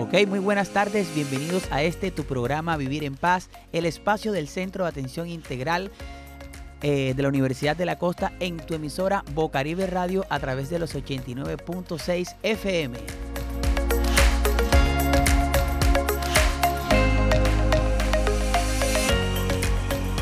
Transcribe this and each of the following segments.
Ok, muy buenas tardes, bienvenidos a este tu programa Vivir en Paz, el espacio del Centro de Atención Integral eh, de la Universidad de la Costa en tu emisora Bocaribe Radio a través de los 89.6 FM.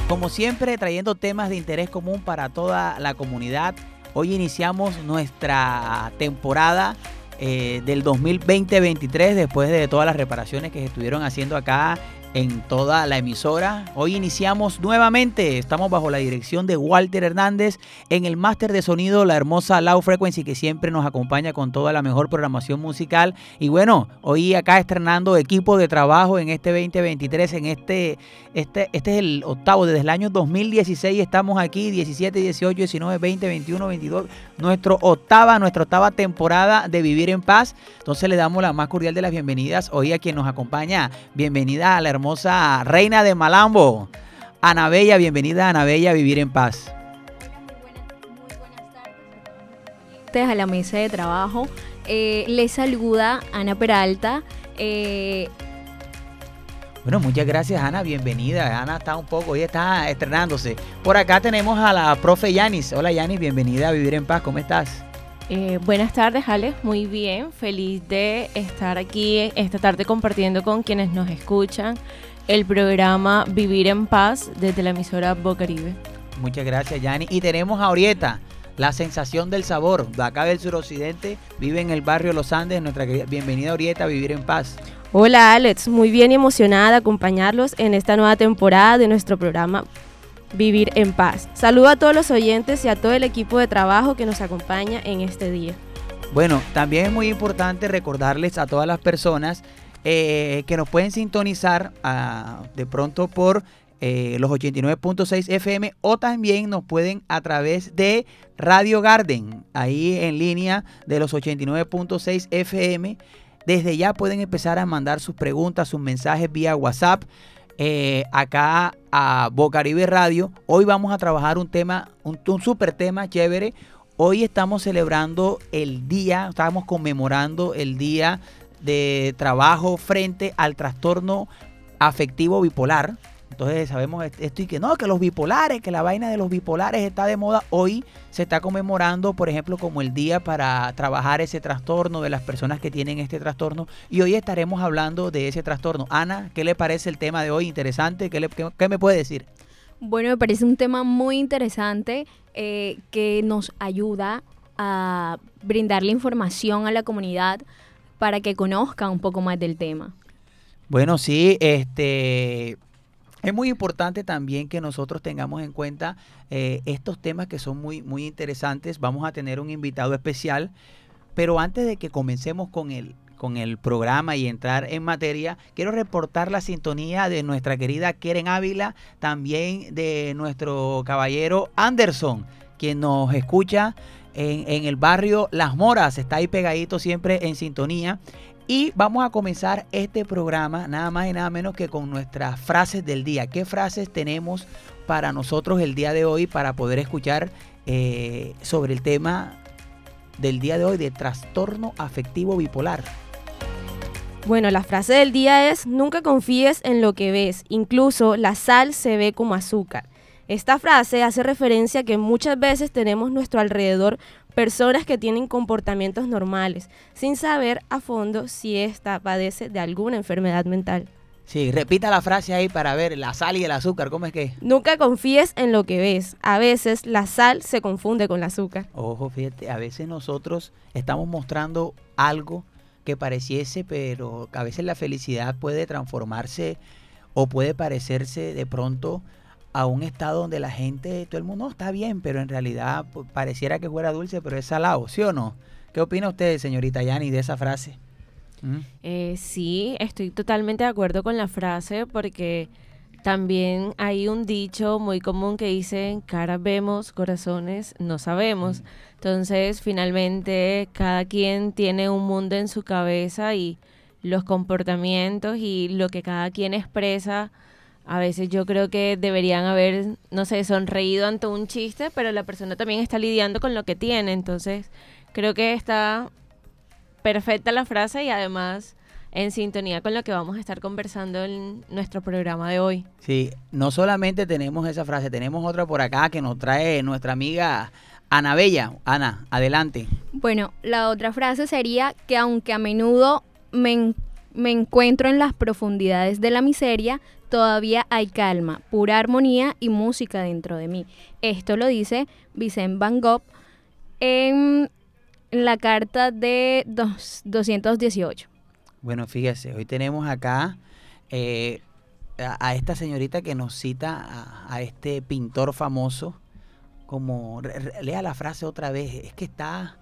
Como siempre, trayendo temas de interés común para toda la comunidad. Hoy iniciamos nuestra temporada eh, del 2020-23 después de todas las reparaciones que se estuvieron haciendo acá en toda la emisora. Hoy iniciamos nuevamente, estamos bajo la dirección de Walter Hernández en el máster de sonido, la hermosa Low Frequency que siempre nos acompaña con toda la mejor programación musical. Y bueno, hoy acá estrenando equipo de trabajo en este 2023, en este, este, este es el octavo, desde el año 2016 estamos aquí, 17, 18, 19, 20, 21, 22, nuestro octava, nuestra octava temporada de Vivir en Paz. Entonces le damos la más cordial de las bienvenidas hoy a quien nos acompaña. Bienvenida a la hermosa reina de Malambo, Ana Bella. Bienvenida, Ana Bella, a Vivir en Paz. Muy buenas tardes a la mesa de trabajo. Eh, les saluda Ana Peralta. Eh, bueno, muchas gracias Ana, bienvenida. Ana está un poco, hoy está estrenándose. Por acá tenemos a la profe Yanis. Hola Yanis, bienvenida a Vivir en Paz, ¿cómo estás? Eh, buenas tardes, Alex. Muy bien. Feliz de estar aquí esta tarde compartiendo con quienes nos escuchan el programa Vivir en Paz desde la emisora Bocaribe. Muchas gracias, Yani. Y tenemos a Orieta, la sensación del sabor. De acá del suroccidente, vive en el barrio Los Andes. Nuestra querida, bienvenida, Orieta, a Vivir en Paz. Hola, Alex. Muy bien y emocionada de acompañarlos en esta nueva temporada de nuestro programa vivir en paz. Saludo a todos los oyentes y a todo el equipo de trabajo que nos acompaña en este día. Bueno, también es muy importante recordarles a todas las personas eh, que nos pueden sintonizar ah, de pronto por eh, los 89.6 FM o también nos pueden a través de Radio Garden, ahí en línea de los 89.6 FM. Desde ya pueden empezar a mandar sus preguntas, sus mensajes vía WhatsApp eh, acá a Bocaribe Radio. Hoy vamos a trabajar un tema, un, un super tema chévere. Hoy estamos celebrando el día, estamos conmemorando el día de trabajo frente al trastorno afectivo bipolar. Entonces sabemos esto y que no, que los bipolares, que la vaina de los bipolares está de moda. Hoy se está conmemorando, por ejemplo, como el día para trabajar ese trastorno de las personas que tienen este trastorno. Y hoy estaremos hablando de ese trastorno. Ana, ¿qué le parece el tema de hoy? Interesante. ¿Qué, le, qué, me puede decir? Bueno, me parece un tema muy interesante eh, que nos ayuda a brindarle información a la comunidad para que conozca un poco más del tema. Bueno, sí, este es muy importante también que nosotros tengamos en cuenta eh, estos temas que son muy, muy interesantes. Vamos a tener un invitado especial, pero antes de que comencemos con el, con el programa y entrar en materia, quiero reportar la sintonía de nuestra querida Keren Ávila, también de nuestro caballero Anderson, quien nos escucha en, en el barrio Las Moras, está ahí pegadito siempre en sintonía. Y vamos a comenzar este programa nada más y nada menos que con nuestras frases del día. ¿Qué frases tenemos para nosotros el día de hoy para poder escuchar eh, sobre el tema del día de hoy de trastorno afectivo bipolar? Bueno, la frase del día es, nunca confíes en lo que ves, incluso la sal se ve como azúcar. Esta frase hace referencia a que muchas veces tenemos nuestro alrededor personas que tienen comportamientos normales, sin saber a fondo si ésta padece de alguna enfermedad mental. Sí, repita la frase ahí para ver la sal y el azúcar, ¿cómo es que? Nunca confíes en lo que ves. A veces la sal se confunde con el azúcar. Ojo, fíjate, a veces nosotros estamos mostrando algo que pareciese, pero a veces la felicidad puede transformarse o puede parecerse de pronto a un estado donde la gente, todo el mundo está bien, pero en realidad pues, pareciera que fuera dulce, pero es salado, ¿sí o no? ¿Qué opina usted, señorita Yani, de esa frase? ¿Mm? Eh, sí, estoy totalmente de acuerdo con la frase porque también hay un dicho muy común que dice, caras vemos, corazones no sabemos. Mm. Entonces, finalmente, cada quien tiene un mundo en su cabeza y los comportamientos y lo que cada quien expresa a veces yo creo que deberían haber, no sé, sonreído ante un chiste, pero la persona también está lidiando con lo que tiene. Entonces, creo que está perfecta la frase y además en sintonía con lo que vamos a estar conversando en nuestro programa de hoy. Sí, no solamente tenemos esa frase, tenemos otra por acá que nos trae nuestra amiga Ana Bella. Ana, adelante. Bueno, la otra frase sería que aunque a menudo me, me encuentro en las profundidades de la miseria, todavía hay calma, pura armonía y música dentro de mí. Esto lo dice Vicente Van Gogh en la carta de dos- 218. Bueno, fíjese, hoy tenemos acá eh, a, esta señorita que nos cita a, este pintor famoso, como, re- lea la frase otra vez, es que está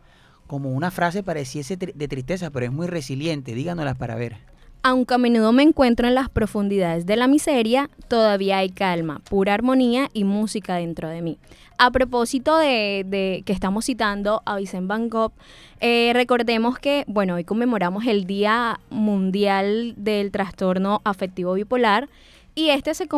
como una frase pareciese de tristeza, pero es muy resiliente, díganoslas para ver. Aunque a menudo me encuentro en las profundidades de la miseria, todavía hay calma, pura armonía y música dentro de mí. A propósito de, que estamos citando a Vicente Van Gogh, eh, recordemos que, bueno, hoy conmemoramos el Día Mundial del Trastorno Afectivo Bipolar y este se,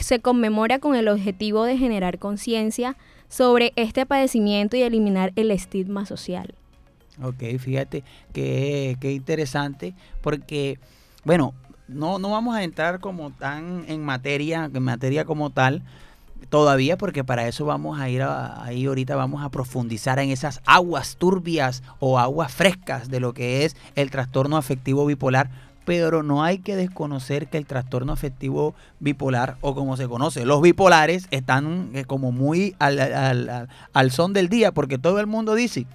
se conmemora con el objetivo de generar conciencia sobre este padecimiento y eliminar el estigma social. Ok, fíjate que interesante, porque, bueno, no, no vamos a entrar como tan en materia, en materia como tal, todavía, porque para eso vamos a ir a- ahí ahorita vamos a profundizar en esas aguas turbias o aguas frescas de lo que es el trastorno afectivo bipolar. Pero no hay que desconocer que el trastorno afectivo bipolar, o como se conoce, los bipolares, están eh, como muy al, al- son del día, porque todo el mundo dice,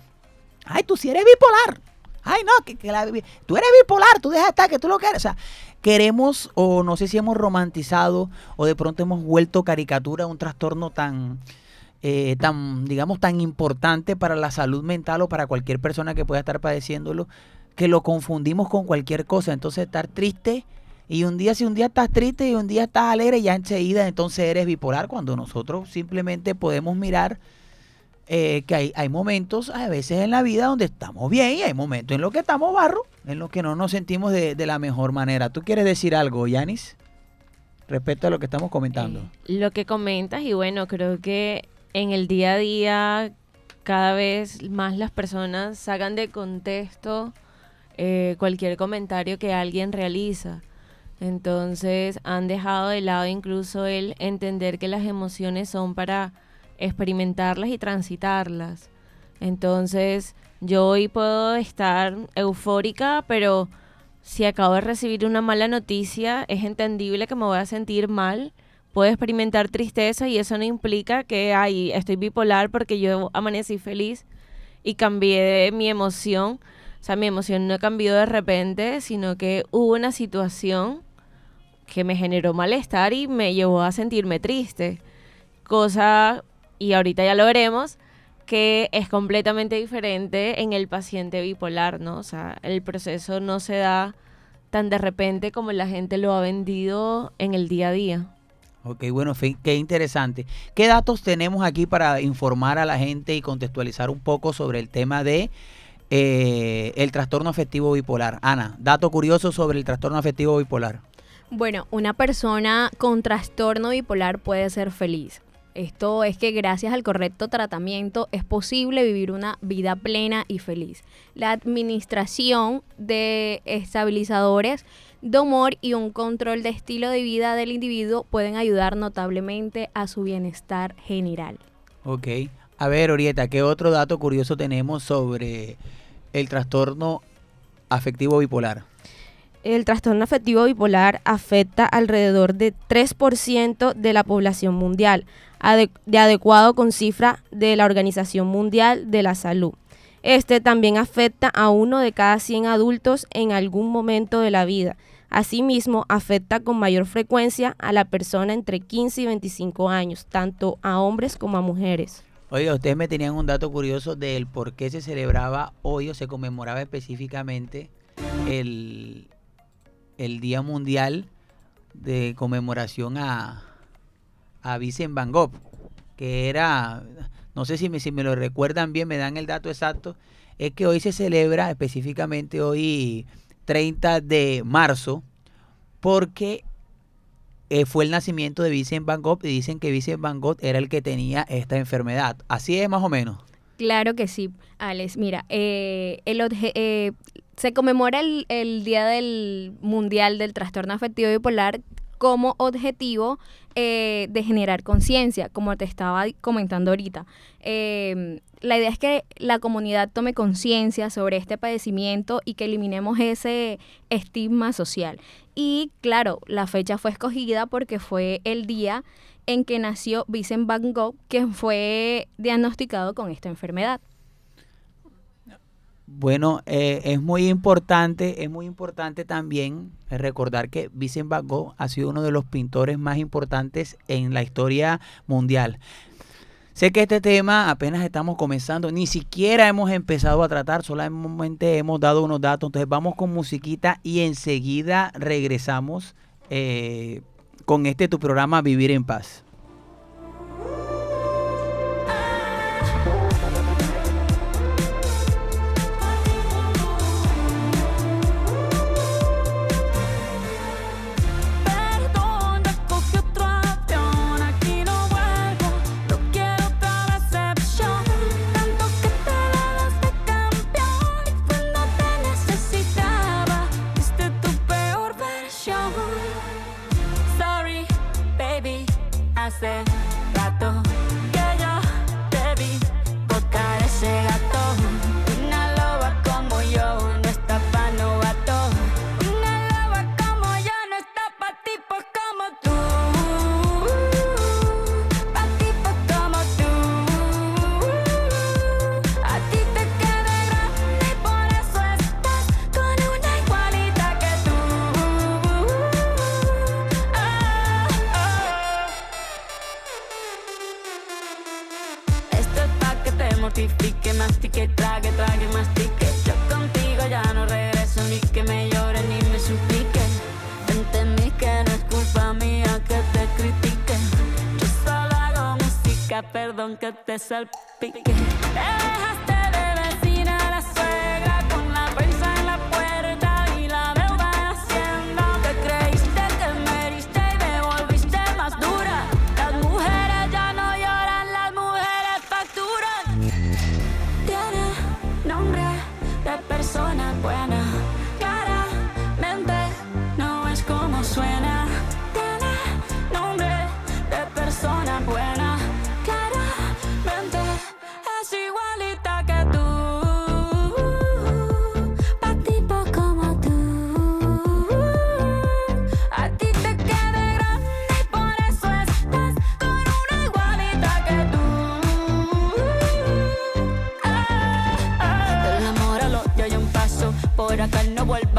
Ay, tú sí eres bipolar. Ay, no, que, que la tú eres bipolar, tú dejas estar, que tú lo quieres. O sea, queremos, o no sé si hemos romantizado, o de pronto hemos vuelto caricatura un trastorno tan, eh, tan, digamos, tan importante para la salud mental o para cualquier persona que pueda estar padeciéndolo, que lo confundimos con cualquier cosa. Entonces, estar triste, y un día, si un día estás triste y un día estás alegre, ya enseguida entonces eres bipolar, cuando nosotros simplemente podemos mirar eh, que hay, hay momentos a veces en la vida donde estamos bien y hay momentos en los que estamos barro, en los que no nos sentimos de, la mejor manera. ¿Tú quieres decir algo, Yanis? Respecto a lo que estamos comentando. Eh, lo que comentas y bueno, creo que en el día a día cada vez más las personas sacan de contexto eh, cualquier comentario que alguien realiza. Entonces han dejado de lado incluso el entender que las emociones son para experimentarlas y transitarlas. Entonces yo hoy puedo estar eufórica, pero si acabo de recibir una mala noticia, es entendible que me voy a sentir mal. Puedo experimentar tristeza y eso no implica que ay, estoy bipolar porque yo amanecí feliz y cambié mi emoción. O sea, mi emoción no cambió de repente, sino que hubo una situación que me generó malestar y me llevó a sentirme triste. Cosa, y ahorita ya lo veremos, que es completamente diferente en el paciente bipolar, ¿no? O sea, el proceso no se da tan de repente como la gente lo ha vendido en el día a día. Ok, bueno, qué interesante. ¿Qué datos tenemos aquí para informar a la gente y contextualizar un poco sobre el tema de eh, el trastorno afectivo bipolar? Ana, dato curioso sobre el trastorno afectivo bipolar. Bueno, una persona con trastorno bipolar puede ser feliz. Esto es que gracias al correcto tratamiento es posible vivir una vida plena y feliz. La administración de estabilizadores de humor y un control de estilo de vida del individuo pueden ayudar notablemente a su bienestar general. Ok. A ver, Orieta, ¿qué otro dato curioso tenemos sobre el trastorno afectivo bipolar? El trastorno afectivo bipolar afecta alrededor de 3% de la población mundial, de adecuado con cifra de la Organización Mundial de la Salud. Este también afecta a uno de cada 100 adultos en algún momento de la vida. Asimismo, afecta con mayor frecuencia a la persona entre 15 y 25 años, tanto a hombres como a mujeres. Oiga, ustedes me tenían un dato curioso del por qué se celebraba hoy o se conmemoraba específicamente el, el Día Mundial de conmemoración a, a Vincent Van Gogh, que era, no sé si me, si me lo recuerdan bien, me dan el dato exacto, es que hoy se celebra específicamente hoy 30 de marzo, porque eh, fue el nacimiento de Vincent Van Gogh y dicen que Vincent Van Gogh era el que tenía esta enfermedad. Así es más o menos. Claro que sí, Alex. Mira, eh, el eh, se conmemora el, el Día del Mundial del Trastorno Afectivo Bipolar como objetivo eh, de generar conciencia, como te estaba comentando ahorita. Eh, la idea es que la comunidad tome conciencia sobre este padecimiento y que eliminemos ese estigma social. Y claro, la fecha fue escogida porque fue el día en que nació Vincent Van Gogh, que fue diagnosticado con esta enfermedad. Bueno, eh, es muy importante, es muy importante también eh, recordar que Vincent Van Gogh ha sido uno de los pintores más importantes en la historia mundial. Sé que este tema apenas estamos comenzando, ni siquiera hemos empezado a tratar, solamente hemos dado unos datos, entonces vamos con musiquita y enseguida regresamos eh, con este tu programa Vivir en Paz. Mortifique, mastique, trague, trague, mastique. Yo contigo ya no regreso ni que me llore ni me suplique. Entendí que no es culpa mía que te critique. Yo solo hago música, perdón que te salpique. Te dejaste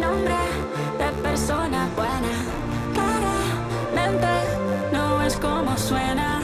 Nombre de persona buena. Claramente no es como suena.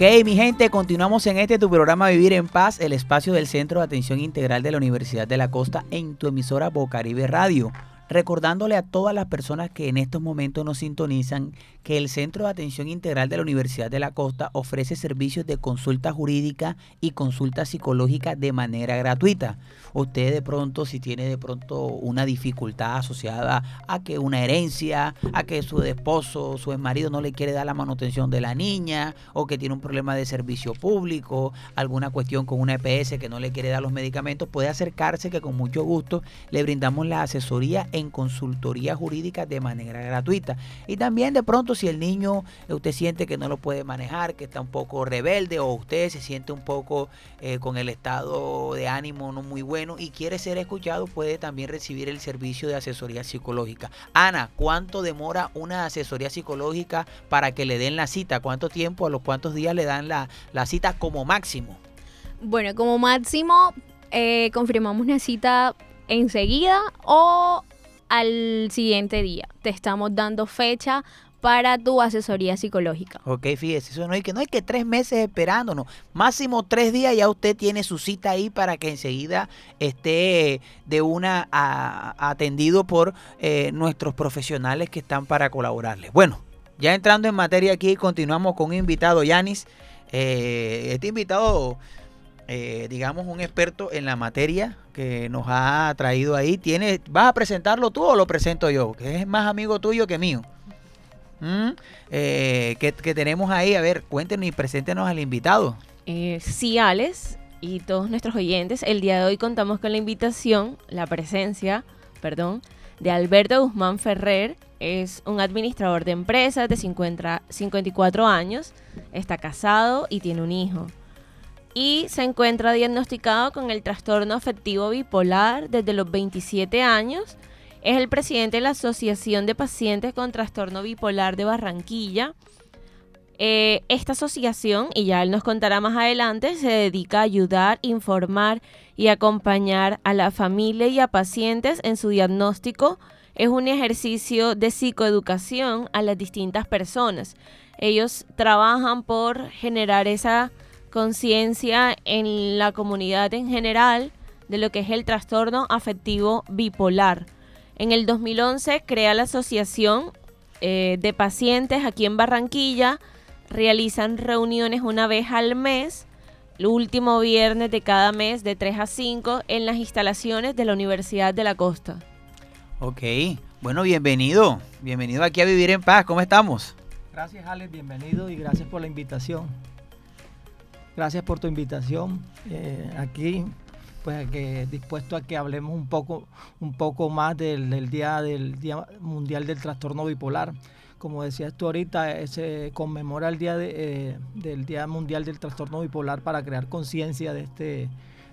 Ok, mi gente, continuamos en este tu programa Vivir en Paz, el espacio del Centro de Atención Integral de la Universidad de la Costa en tu emisora Bocaribe Radio. Recordándole a todas las personas que en estos momentos nos sintonizan que el Centro de Atención Integral de la Universidad de la Costa ofrece servicios de consulta jurídica y consulta psicológica de manera gratuita. Usted de pronto, si tiene de pronto una dificultad asociada a que una herencia, a que su esposo, su marido no le quiere dar la manutención de la niña, o que tiene un problema de servicio público, alguna cuestión con una EPS que no le quiere dar los medicamentos, puede acercarse que con mucho gusto le brindamos la asesoría en consultoría jurídica de manera gratuita. Y también de pronto si el niño eh, usted siente que no lo puede manejar, que está un poco rebelde o usted se siente un poco eh, con el estado de ánimo no muy bueno y quiere ser escuchado, puede también recibir el servicio de asesoría psicológica. Ana, ¿cuánto demora una asesoría psicológica para que le den la cita? ¿Cuánto tiempo, a los cuántos días le dan la, la cita como máximo? Bueno, como máximo, eh, confirmamos una cita enseguida o al siguiente día. Te estamos dando fecha para tu asesoría psicológica. Ok, fíjese, eso no hay que, no hay que tres meses esperando, no. Máximo tres días ya usted tiene su cita ahí para que enseguida esté de una atendido por eh, nuestros profesionales que están para colaborarles. Bueno, ya entrando en materia aquí, continuamos con un invitado, Yanis. Eh, este invitado, eh, digamos, un experto en la materia que nos ha traído ahí. Tiene, ¿Vas a presentarlo tú o lo presento yo? Que es más amigo tuyo que mío. ¿Mm? Eh, que, que tenemos ahí, a ver, cuéntenos y preséntenos al invitado. Eh, sí, Alex y todos nuestros oyentes, el día de hoy contamos con la invitación, la presencia, perdón, de Alberto Guzmán Ferrer. Es un administrador de empresas de 50 54 años, está casado y tiene un hijo. Y se encuentra diagnosticado con el trastorno afectivo bipolar desde los 27 años. Es el presidente de la Asociación de Pacientes con Trastorno Bipolar de Barranquilla. Eh, esta asociación, y ya él nos contará más adelante, se dedica a ayudar, informar y acompañar a la familia y a pacientes en su diagnóstico. Es un ejercicio de psicoeducación a las distintas personas. Ellos trabajan por generar esa conciencia en la comunidad en general de lo que es el trastorno afectivo bipolar. En el 2011 crea la asociación eh, de pacientes aquí en Barranquilla, realizan reuniones una vez al mes, el último viernes de cada mes de 3 a 5 en las instalaciones de la Universidad de la Costa. Ok, bueno, bienvenido. Bienvenido aquí a Vivir en Paz. ¿Cómo estamos? Gracias Alex, bienvenido y gracias por la invitación. Gracias por tu invitación. Eh, aquí, pues dispuesto a que hablemos un poco, un poco más del, día del Día Mundial del Trastorno Bipolar. Como decías tú ahorita, eh, se conmemora el día de, eh, del Día Mundial del Trastorno Bipolar para crear conciencia de este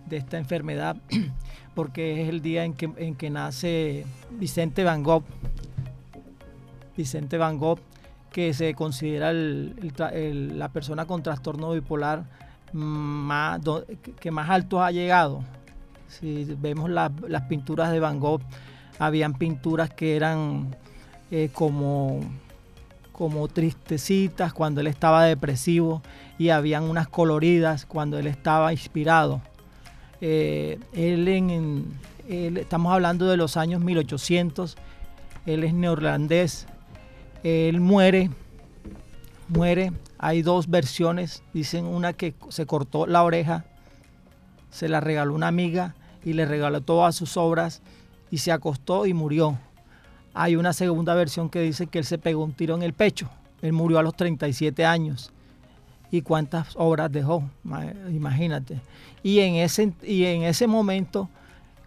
de esta enfermedad, porque es el día en que, en que nace Vicente Van Gogh. Vicente Van Gogh, que se considera la persona con trastorno bipolar más, que más alto ha llegado. Si vemos la- las pinturas de Van Gogh, habían pinturas que eran eh, como, como tristecitas cuando él estaba depresivo y habían unas coloridas cuando él estaba inspirado. Eh, él en- él- estamos hablando de los años 1800, él es neerlandés, él muere, muere, hay dos versiones, dicen una que se cortó la oreja, se la regaló una amiga y le regaló todas sus obras y se acostó y murió. Hay una segunda versión que dice que él se pegó un tiro en el pecho, él murió a los 37 años. ¿Y cuántas obras dejó? Ma- Imagínate. Y en ese, y en ese momento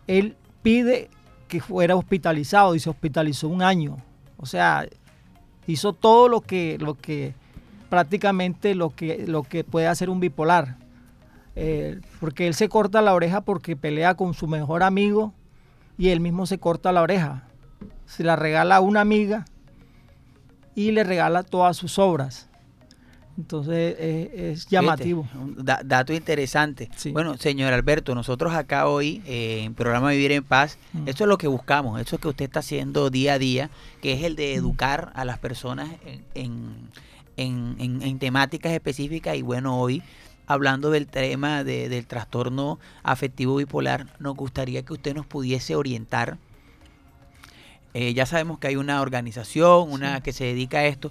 él pide que fuera hospitalizado y se hospitalizó un año. O sea, hizo todo lo que, lo que prácticamente lo que, lo que puede hacer un bipolar. Eh, porque él se corta la oreja porque pelea con su mejor amigo y él mismo se corta la oreja. Se la regala a una amiga y le regala todas sus obras. Entonces eh, es llamativo. Fíjate, un da- dato interesante. Sí. Bueno, señor Alberto, nosotros acá hoy eh, en programa Vivir en Paz, Mm. eso es lo que buscamos, eso es que usted está haciendo día a día, que es el de educar a las personas en, en- en- en- en temáticas específicas y bueno, hoy hablando del tema de- del trastorno afectivo bipolar, nos gustaría que usted nos pudiese orientar. Eh, ya sabemos que hay una organización, una Sí. que se dedica a esto,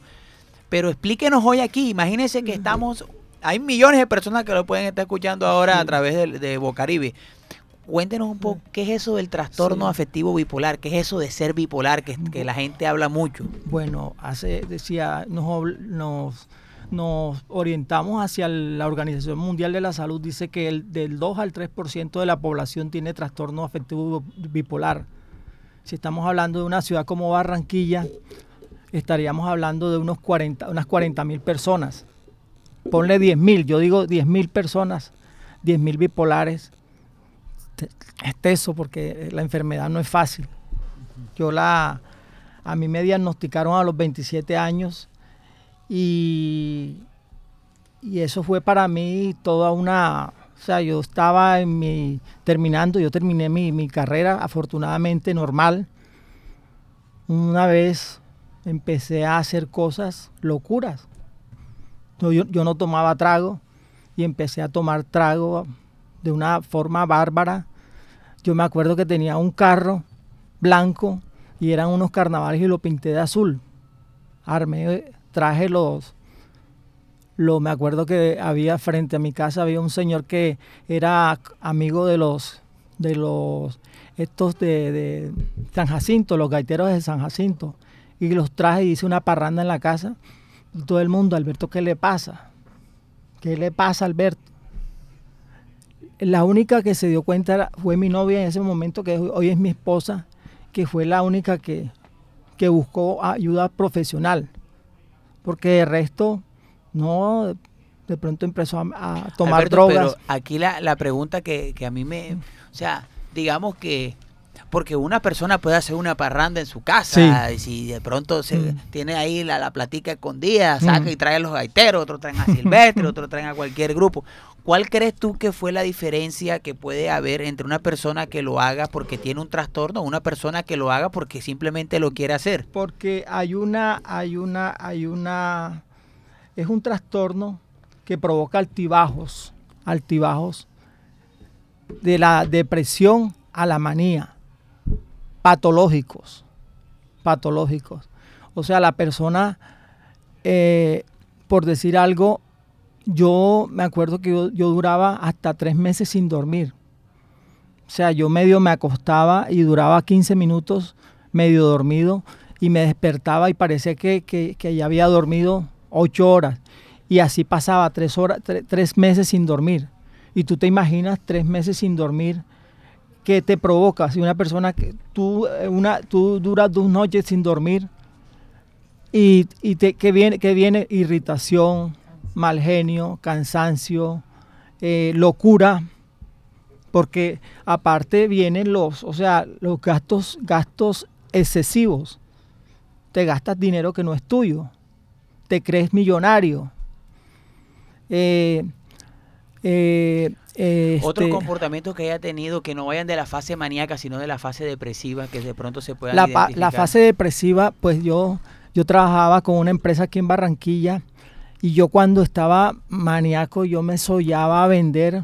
pero explíquenos hoy aquí, imagínense que estamos, hay millones de personas que lo pueden estar escuchando ahora a través de, de Bocaribe. Cuéntenos un poco, ¿qué es eso del trastorno Sí. afectivo bipolar? ¿Qué es eso de ser bipolar? Que, que la gente habla mucho. Bueno, hace, decía, nos, nos, nos orientamos hacia la Organización Mundial de la Salud, dice que el, del 2 al 3% de la población tiene trastorno afectivo bipolar. Si estamos hablando de una ciudad como Barranquilla, estaríamos hablando de unos 40, unas 40 mil personas. Ponle 10 mil, yo digo 10 mil personas, 10 mil bipolares. Teso porque la enfermedad no es fácil. Yo la, a mí me diagnosticaron a los 27 años y, y eso fue para mí toda una, o sea, yo estaba en mi, terminando, yo terminé mi, mi carrera afortunadamente normal. Una vez empecé a hacer cosas locuras. Yo- yo no tomaba trago y empecé a tomar trago de una forma bárbara. Yo me acuerdo que tenía un carro blanco y eran unos carnavales y lo pinté de azul. Armé, traje los, lo, me acuerdo que había frente a mi casa había un señor que era amigo de los de los estos de, de San Jacinto, los gaiteros de San Jacinto, y los traje y hice una parranda en la casa. Y todo el mundo, Alberto, ¿qué le pasa? ¿Qué le pasa, Alberto? La única que se dio cuenta fue mi novia en ese momento, que hoy es mi esposa, que fue la única que, que buscó ayuda profesional. Porque de resto, no, de pronto empezó a, a tomar Alberto, drogas. Pero aquí la, la pregunta que, que a mí me... O sea, digamos que... Porque una persona puede hacer una parranda en su casa, y si de pronto se Mm. tiene ahí la, la platica escondida, saca Mm. y trae a los gaiteros, otros traen a Silvestre, otros traen a cualquier grupo. ¿Cuál crees tú que fue la diferencia que puede haber entre una persona que lo haga porque tiene un trastorno o una persona que lo haga porque simplemente lo quiere hacer? Porque hay una, hay una, hay una, es un trastorno que provoca altibajos, altibajos de la depresión a la manía, patológicos, patológicos. O sea, la persona, eh, por decir algo, yo me acuerdo que yo, duraba hasta tres meses sin dormir. O sea, yo medio me acostaba y duraba 15 minutos medio dormido y me despertaba y parecía que, que- ya había dormido ocho horas. Y así pasaba tres, horas, tre- tres meses sin dormir. Y tú te imaginas tres meses sin dormir, ¿qué te provoca? Si una persona que tú, eh, una, tú duras dos noches sin dormir y, y te, que, viene, que viene irritación, mal genio, cansancio, eh, locura, porque aparte vienen los, o sea, los gastos, gastos excesivos. Te gastas dinero que no es tuyo. Te crees millonario. Eh, eh, este, comportamiento que haya tenido que no vayan de la fase maníaca, sino de la fase depresiva, que de pronto se puedan la, pa- la identificar. fase depresiva, pues yo, yo trabajaba con una empresa aquí en Barranquilla y yo cuando estaba maníaco yo me soñaba a vender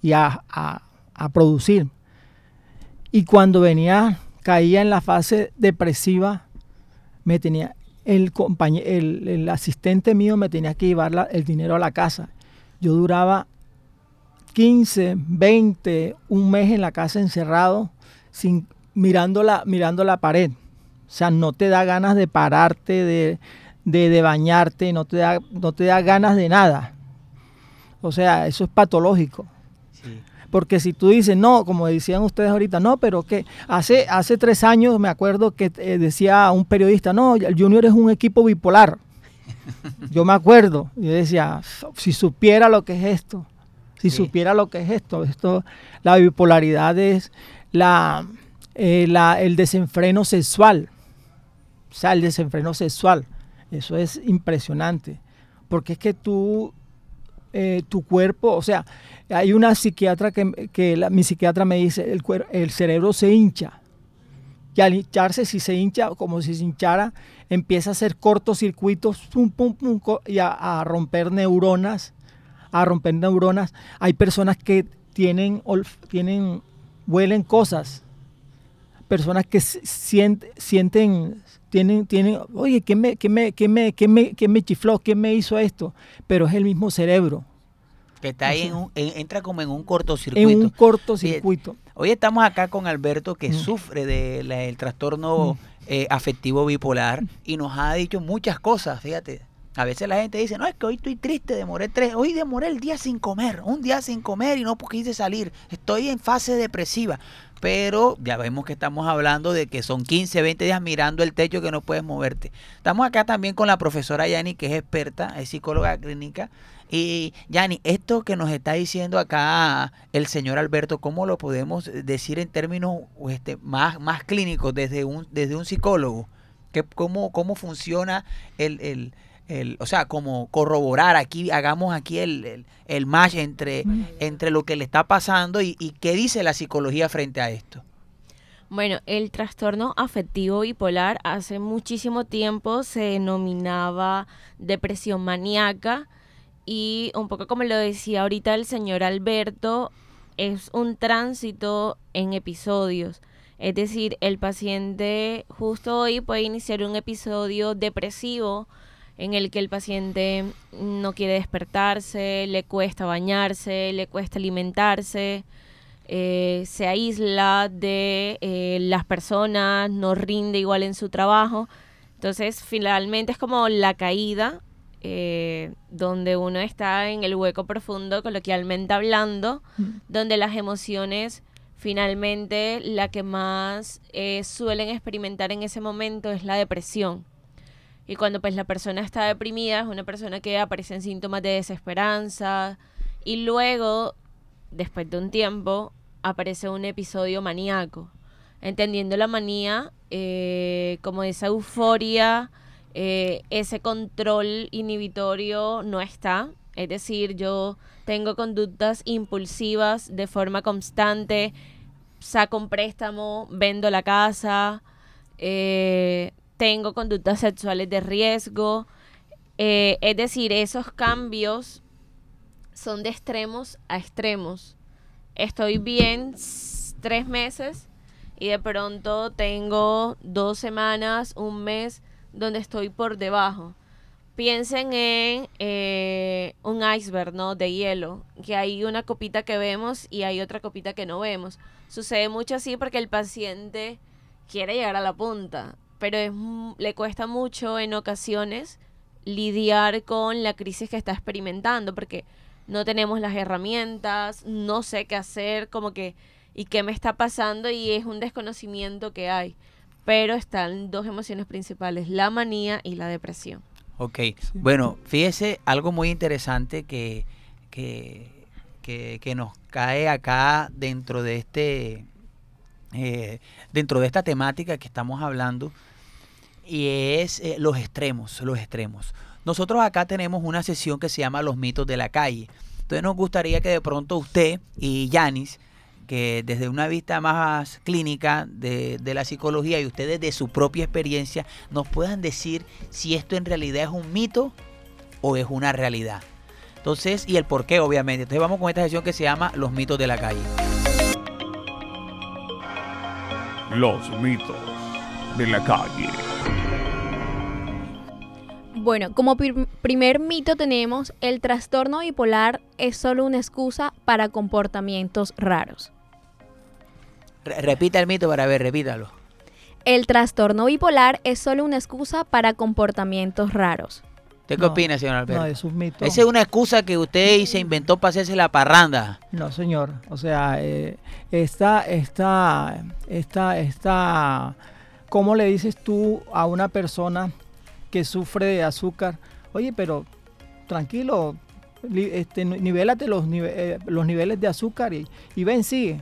y a, a- a producir. Y cuando venía, caía en la fase depresiva, me tenía, el, compañe- el, el asistente mío me tenía que llevar la- el dinero a la casa. Yo duraba 15, 20, un mes en la casa encerrado, sin, mirando, la, mirando la pared. O sea, no te da ganas de pararte, de, de, de bañarte, no te, da, no te da ganas de nada. O sea, eso es patológico. Sí. Porque si tú dices, no, como decían ustedes ahorita, no, pero que hace, hace tres años me acuerdo que eh, decía un periodista, no, el Junior es un equipo bipolar. Yo me acuerdo, yo decía, si supiera lo que es esto, si Sí. supiera lo que es esto, esto, la bipolaridad es la, eh, la- el desenfreno sexual, o sea, el desenfreno sexual, eso es impresionante, porque es que tú, eh, tu cuerpo, o sea, hay una psiquiatra que, que la- mi psiquiatra me dice, el, cerebro se hincha, y al hincharse, si se hincha, como si se hinchara, empieza a hacer cortocircuitos pum, pum, pum, co- y a, a romper neuronas, a romper neuronas. Hay personas que tienen, tienen huelen cosas, personas que si- sienten, sienten tienen, tienen, oye, ¿quién me, quién me, quién me, quién me, quién me chifló? ¿Quién me hizo esto? Pero es el mismo cerebro, Que está ahí, en un- en- entra como en un en cortocircuito. un cortocircuito. Hoy estamos acá con Alberto que Mm. sufre del trastorno eh, afectivo bipolar y nos ha dicho muchas cosas, fíjate. A veces la gente dice, no, es que hoy estoy triste, demoré tres, hoy demoré el día sin comer, un día sin comer y no quise salir, estoy en fase depresiva. pero ya vemos que estamos hablando de que son 15, 20 días mirando el techo que no puedes moverte. Estamos acá también con la profesora Yani, que es experta, es psicóloga clínica. Y Yani, esto que nos está diciendo acá el señor Alberto, ¿cómo lo podemos decir en términos este, más, más clínicos desde un, desde un psicólogo? ¿Qué, cómo, ¿Cómo funciona el, el, el, o sea, como corroborar aquí, hagamos aquí el, el, el match entre, entre lo que le está pasando y, y qué dice la psicología frente a esto? Bueno, el trastorno afectivo bipolar hace muchísimo tiempo se denominaba depresión maníaca y un poco como lo decía ahorita el señor Alberto, es un tránsito en episodios. Es decir, el paciente justo hoy puede iniciar un episodio depresivo en el que el paciente no quiere despertarse, le cuesta bañarse, le cuesta alimentarse, eh, se aísla de eh, las personas, no rinde igual en su trabajo. Entonces, finalmente es como la caída, eh, donde uno está en el hueco profundo, coloquialmente hablando, donde las emociones, finalmente, la que más suelen experimentar en ese momento es la depresión. Y cuando pues la persona está deprimida, es una persona que aparecen síntomas de desesperanza y luego, después de un tiempo, aparece un episodio maníaco. Entendiendo la manía eh, como esa euforia, eh, ese control inhibitorio no está. Es decir, yo tengo conductas impulsivas de forma constante, saco un préstamo, vendo la casa, eh, tengo conductas sexuales de riesgo. Eh, es decir, esos cambios son de extremos a extremos. Estoy bien tres meses y de pronto tengo dos semanas, un mes donde estoy por debajo. Piensen en eh, un iceberg, ¿no? De hielo, que hay una copita que vemos y hay otra copita que no vemos. Sucede mucho así porque el paciente quiere llegar a la punta pero es, le cuesta mucho en ocasiones lidiar con la crisis que está experimentando, porque no tenemos las herramientas, no sé qué hacer, como que, y qué me está pasando, y es un desconocimiento que hay. Pero están dos emociones principales, la manía y la depresión. Ok, bueno, fíjese algo muy interesante que, que, que, nos cae acá dentro de este, eh, dentro de esta temática que estamos hablando y es eh, los extremos, los extremos. Nosotros acá tenemos una sesión que se llama Los mitos de la calle. Entonces nos gustaría que de pronto usted y Yanis, que desde una vista más clínica de, de, la psicología y ustedes de su propia experiencia, nos puedan decir si esto en realidad es un mito o es una realidad. Entonces, y el por qué, obviamente. Entonces vamos con esta sesión que se llama Los mitos de la calle. Los mitos de la calle. Bueno, como primer mito tenemos, el trastorno bipolar es solo una excusa para comportamientos raros. repita el mito para ver, repítalo. El trastorno bipolar es solo una excusa para comportamientos raros. ¿Usted qué opina, señor Alberto? No, es un mito. Esa es una excusa que usted se inventó para hacerse la parranda. No, señor. O sea, eh, esta, esta, esta, esta, ¿cómo le dices tú a una persona que sufre de azúcar, oye, pero tranquilo, este, nivélate los, eh, los niveles de azúcar y, ven, sigue.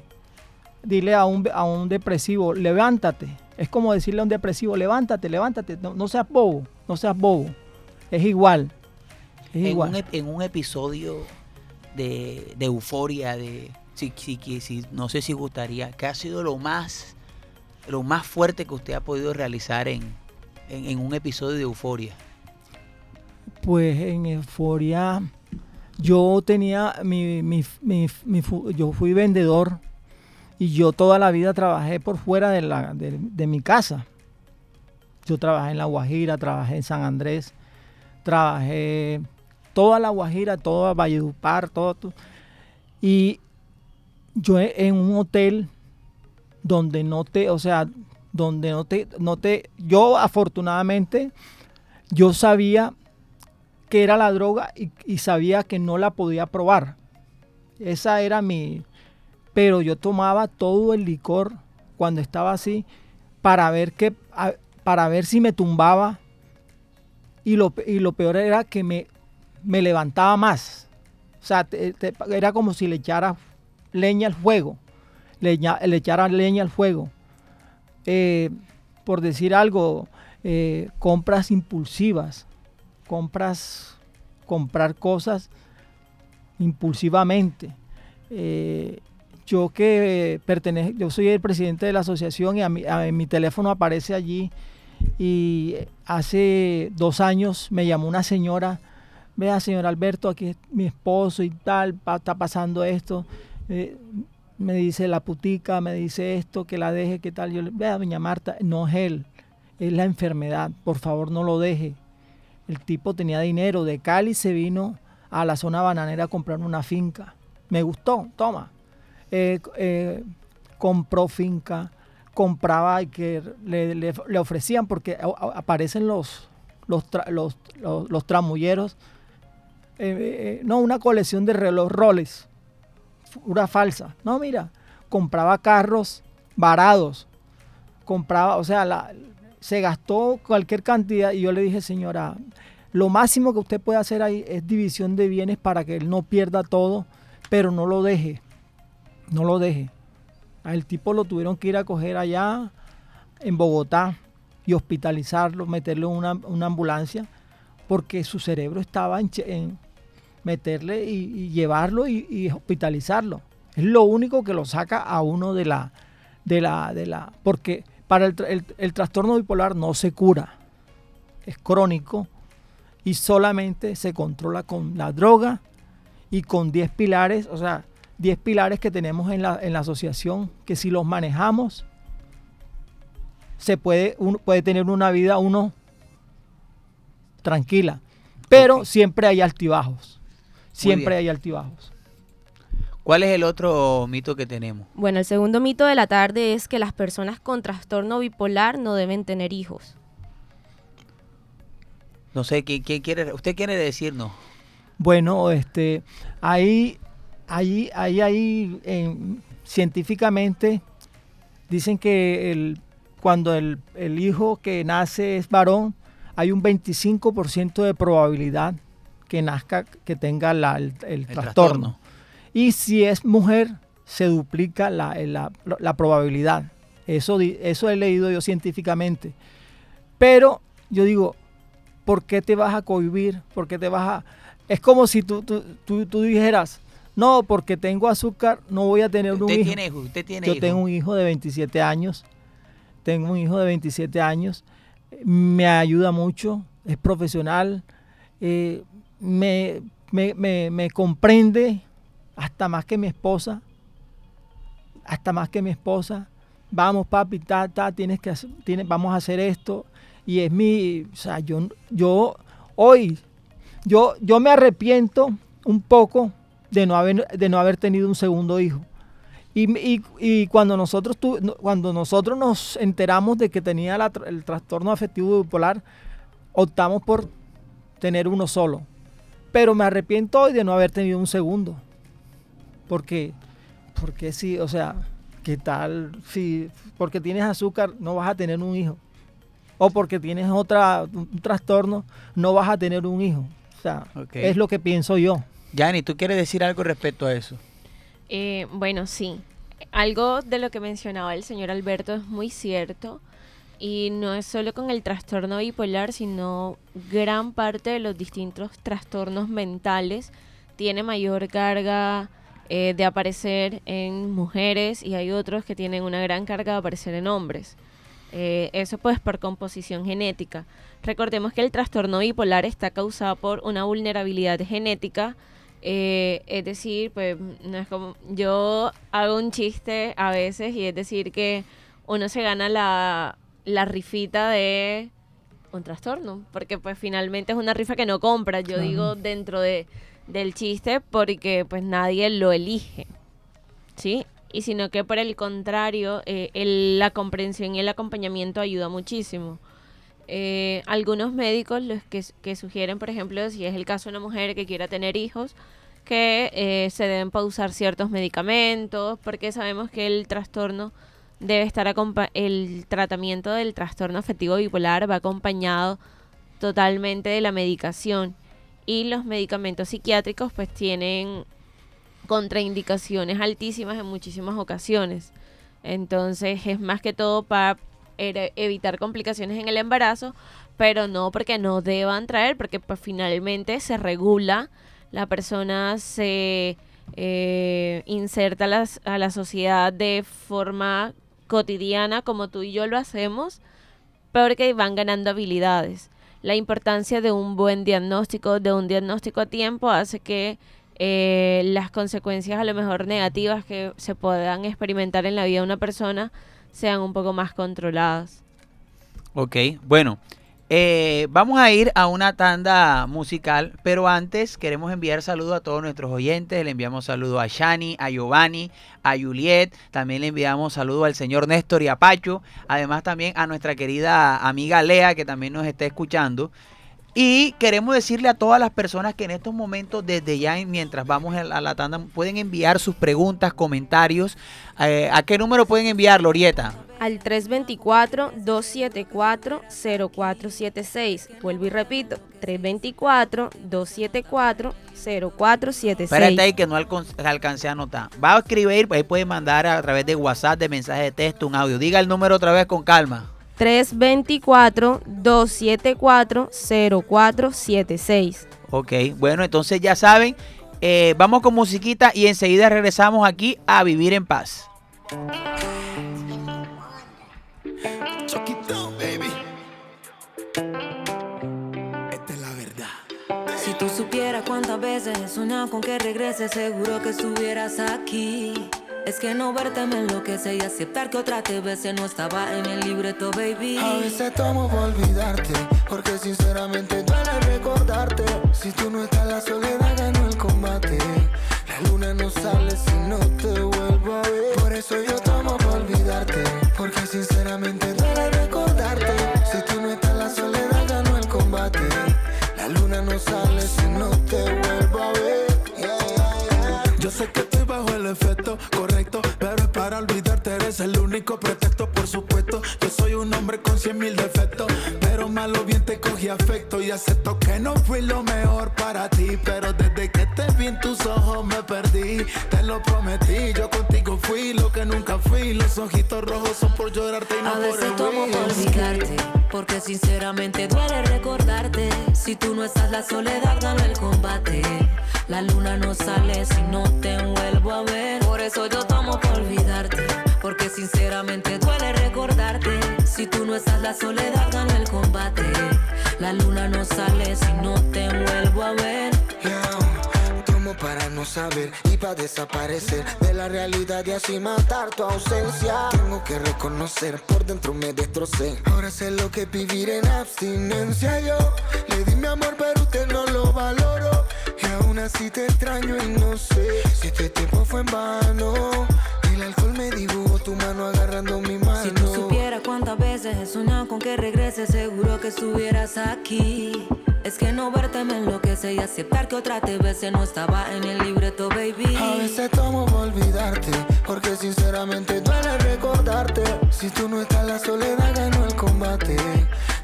Dile a un, a un depresivo, levántate. Es como decirle a un depresivo, levántate, levántate. No, seas bobo, no seas bobo. Es igual. Es en, igual. Un, en un episodio de, de euforia, de si, si, no sé si gustaría, ¿qué ha sido lo más, lo más fuerte que usted ha podido realizar en, en, un episodio de euforia? Pues en euforia yo tenía mi, mi, mi, yo fui vendedor y yo toda la vida trabajé por fuera de, la, de, mi casa. Yo trabajé en La Guajira, trabajé en San Andrés, trabajé toda La Guajira, toda Valledupar, todo, todo. Y yo en un hotel donde no te, o sea, donde no te, no te, yo afortunadamente, yo sabía que era la droga y, sabía que no la podía probar. Esa era mi, pero yo tomaba todo el licor cuando estaba así para ver que para ver si me tumbaba y lo, y lo peor era que me, me levantaba más. O sea, era como si le echara leña al fuego, le echara leña al fuego. Eh, por decir algo, eh, compras impulsivas, compras, comprar cosas impulsivamente. Eh, yo que pertenezco, yo soy el presidente de la asociación y a mi, mi teléfono aparece allí y hace dos años me llamó una señora, vea señor Alberto, aquí es mi esposo y tal, está pasando esto, me dice la putica, me dice esto, que la deje, que tal, yo le, vea doña Marta, no es él, es la enfermedad, por favor no lo deje. El tipo tenía dinero, de Cali se vino a la zona bananera a comprar una finca. Me gustó, toma. Eh, eh, compró finca, compraba y que le, le- ofrecían, porque aparecen los, los, los, los, tramulleros. eh, no, una colección de reloj roles, una falsa. No, mira, compraba carros varados, compraba, o sea, se gastó cualquier cantidad y yo le dije, señora, lo máximo que usted puede hacer ahí es división de bienes para que él no pierda todo, pero no lo deje, no lo deje. Al tipo lo tuvieron que ir a coger allá en Bogotá y hospitalizarlo, meterle en una, una ambulancia, porque su cerebro estaba en, en meterle y, y llevarlo y, y hospitalizarlo. Es lo único que lo saca a uno de la, de la, de la, porque para el, el- el trastorno bipolar no se cura, es crónico y solamente se controla con la droga y con 10 pilares, o sea, 10 pilares que tenemos en la, en la asociación, que si los manejamos, se puede, uno, puede tener una vida uno tranquila. Pero siempre hay altibajos. Siempre hay altibajos. ¿Cuál es el otro mito que tenemos? Bueno, el segundo mito de la tarde es que las personas con trastorno bipolar no deben tener hijos. No sé, ¿qué, qué quiere, ¿usted quiere decirnos? Bueno, este, ahí, ahí, ahí, ahí, en- científicamente dicen que el, cuando el, el hijo que nace es varón, hay un 25% de probabilidad que nazca, que tenga la- el, el trastorno. trastorno. Y si es mujer, se duplica la, la- la probabilidad. Eso, eso he leído yo científicamente. Pero yo digo, ¿por qué te vas a cohibir? ¿Por qué te vas a...? Es como si tú, tú, tú, tú dijeras, no, porque tengo azúcar, no voy a tener un ¿Usted hijo. tiene hijo? ¿Usted tiene Yo hijo? tengo un hijo de 27 años. Tengo un hijo de 27 años. Me ayuda mucho, es profesional, eh, me, me- me- me comprende hasta más que mi esposa. Hasta más que mi esposa. Vamos, papi, ta, ta, tienes que tienes, vamos a hacer esto. Y es mi, o sea, yo, yo hoy, yo, yo me arrepiento un poco de no haber, de no haber tenido un segundo hijo. Y, y- y cuando, nosotros tu- cuando nosotros nos enteramos de que tenía el trastorno afectivo bipolar, optamos por tener uno solo. Pero me arrepiento hoy de no haber tenido un segundo. Porque, porque sí, o sea, ¿qué tal? Si, porque tienes azúcar, no vas a tener un hijo. O porque tienes otra, un trastorno, no vas a tener un hijo. O sea, es lo que pienso yo. Yanni, ¿tú quieres decir algo respecto a eso? Eh, bueno, sí. Algo de lo que mencionaba el señor Alberto es muy cierto. Y no es solo con el trastorno bipolar, sino gran parte de los distintos trastornos mentales tiene mayor carga eh, de aparecer en mujeres y hay otros que tienen una gran carga de aparecer en hombres. Eh, eso pues por composición genética. Recordemos que el trastorno bipolar está causado por una vulnerabilidad genética eh, es decir, pues no es como yo hago un chiste a veces y es decir que uno se gana la, la rifita de un trastorno, porque pues finalmente es una rifa que no compra, yo Claro. digo dentro de, del chiste porque pues nadie lo elige, ¿sí? Y sino que por el contrario, eh, el- la comprensión y el acompañamiento ayuda muchísimo. Eh, algunos médicos los que, que sugieren, por ejemplo, si es el caso de una mujer que quiera tener hijos, que eh, se deben pausar ciertos medicamentos, porque sabemos que el trastorno debe estar el tratamiento del trastorno afectivo bipolar va acompañado totalmente de la medicación y los medicamentos psiquiátricos pues tienen contraindicaciones altísimas en muchísimas ocasiones. Entonces es más que todo para evitar complicaciones en el embarazo, pero no porque no deban traer, porque pues finalmente se regula, la persona se eh, inserta a la sociedad de forma cotidiana como tú y yo lo hacemos, porque van ganando habilidades. La importancia de un buen diagnóstico, de un diagnóstico a tiempo, hace que eh, las consecuencias a lo mejor negativas que se puedan experimentar en la vida de una persona sean un poco más controladas. Ok, bueno, eh, vamos a ir a una tanda musical, pero antes queremos enviar saludos a todos nuestros oyentes. Le enviamos saludos a Shani, a Giovanni, a Juliet. También le enviamos saludos al señor Néstor y a Pacho. Además también a nuestra querida amiga Lea, que también nos está escuchando. Y queremos decirle a todas las personas que en estos momentos, desde ya, mientras vamos a la, a la tanda, pueden enviar sus preguntas, comentarios. Eh, ¿A qué número pueden enviar, Lorieta? Al 324-274-0476. Vuelvo y repito, 324-274-0476. Espérate ahí que no alcancé a anotar. Va a escribir, ahí puede mandar a través de WhatsApp, de mensaje de texto, un audio. Diga el número otra vez con calma. 324-274-0476. Ok, bueno, entonces ya saben, eh, vamos con musiquita y enseguida regresamos aquí a Vivir en Paz. Con que regreses, seguro que estuvieras aquí. Es que no verte me enloquece y aceptar que otra te no estaba en el libreto, baby. A veces tomo por olvidarte, porque sinceramente duele recordarte. Si tú no estás, la soledad ganó el combate. La luna no sale si no te vuelvo a ver. Por eso yo tomo por olvidarte, porque sinceramente duele recordarte. Si tú no estás, la soledad ganó el combate. La luna no sale estoy bajo el efecto correcto, pero es para olvidarte, eres el único pretexto, por supuesto. Yo soy un hombre con cien mil defectos, pero malo bien te cogí afecto y acepto que no fui lo mejor para ti. Pero desde que te vi en tus ojos me perdí, te lo prometí. Yo fui lo que nunca fui. Los ojitos rojos son por llorarte y no A por veces el tomo por olvidarte, porque sinceramente duele recordarte. Si tú no estás, la soledad gana el combate. La luna no sale si no te vuelvo a ver. Por eso yo tomo por olvidarte, porque sinceramente duele recordarte. Si tú no estás, la soledad gana el combate. La luna no sale si no te vuelvo a ver. Yeah, para no saber y para desaparecer de la realidad y así matar tu ausencia. Tengo que reconocer, por dentro me destrocé. Ahora sé lo que es vivir en abstinencia. Yo le di mi amor, pero usted no lo valoró. Y aún así te extraño y no sé si este tiempo fue en vano. El alcohol me dibujó tu mano agarrando mi mano. Si tú supieras cuántas veces he soñado con que regreses, seguro que estuvieras aquí. Es que no verte me enloquece y aceptar que otra te bese no estaba en el libreto, baby. A veces tomo por olvidarte, porque sinceramente duele recordarte. Si tú no estás, la soledad ganó el combate.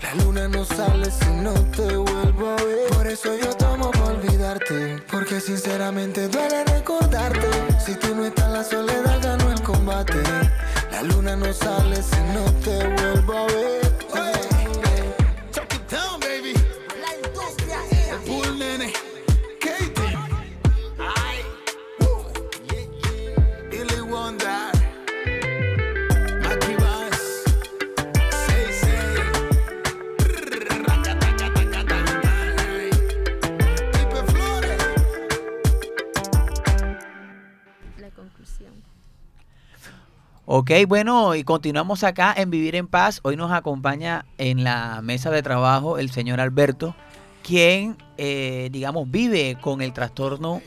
La luna no sale si no te vuelvo a ver. Por eso yo tomo por olvidarte, porque sinceramente duele recordarte. Si tú no estás, la soledad ganó el combate. La luna no sale si no te vuelvo a ver. Conclusión. Ok, bueno, y continuamos acá en Vivir en Paz. Hoy nos acompaña en la mesa de trabajo el señor Alberto, quien, eh, digamos, vive con el trastorno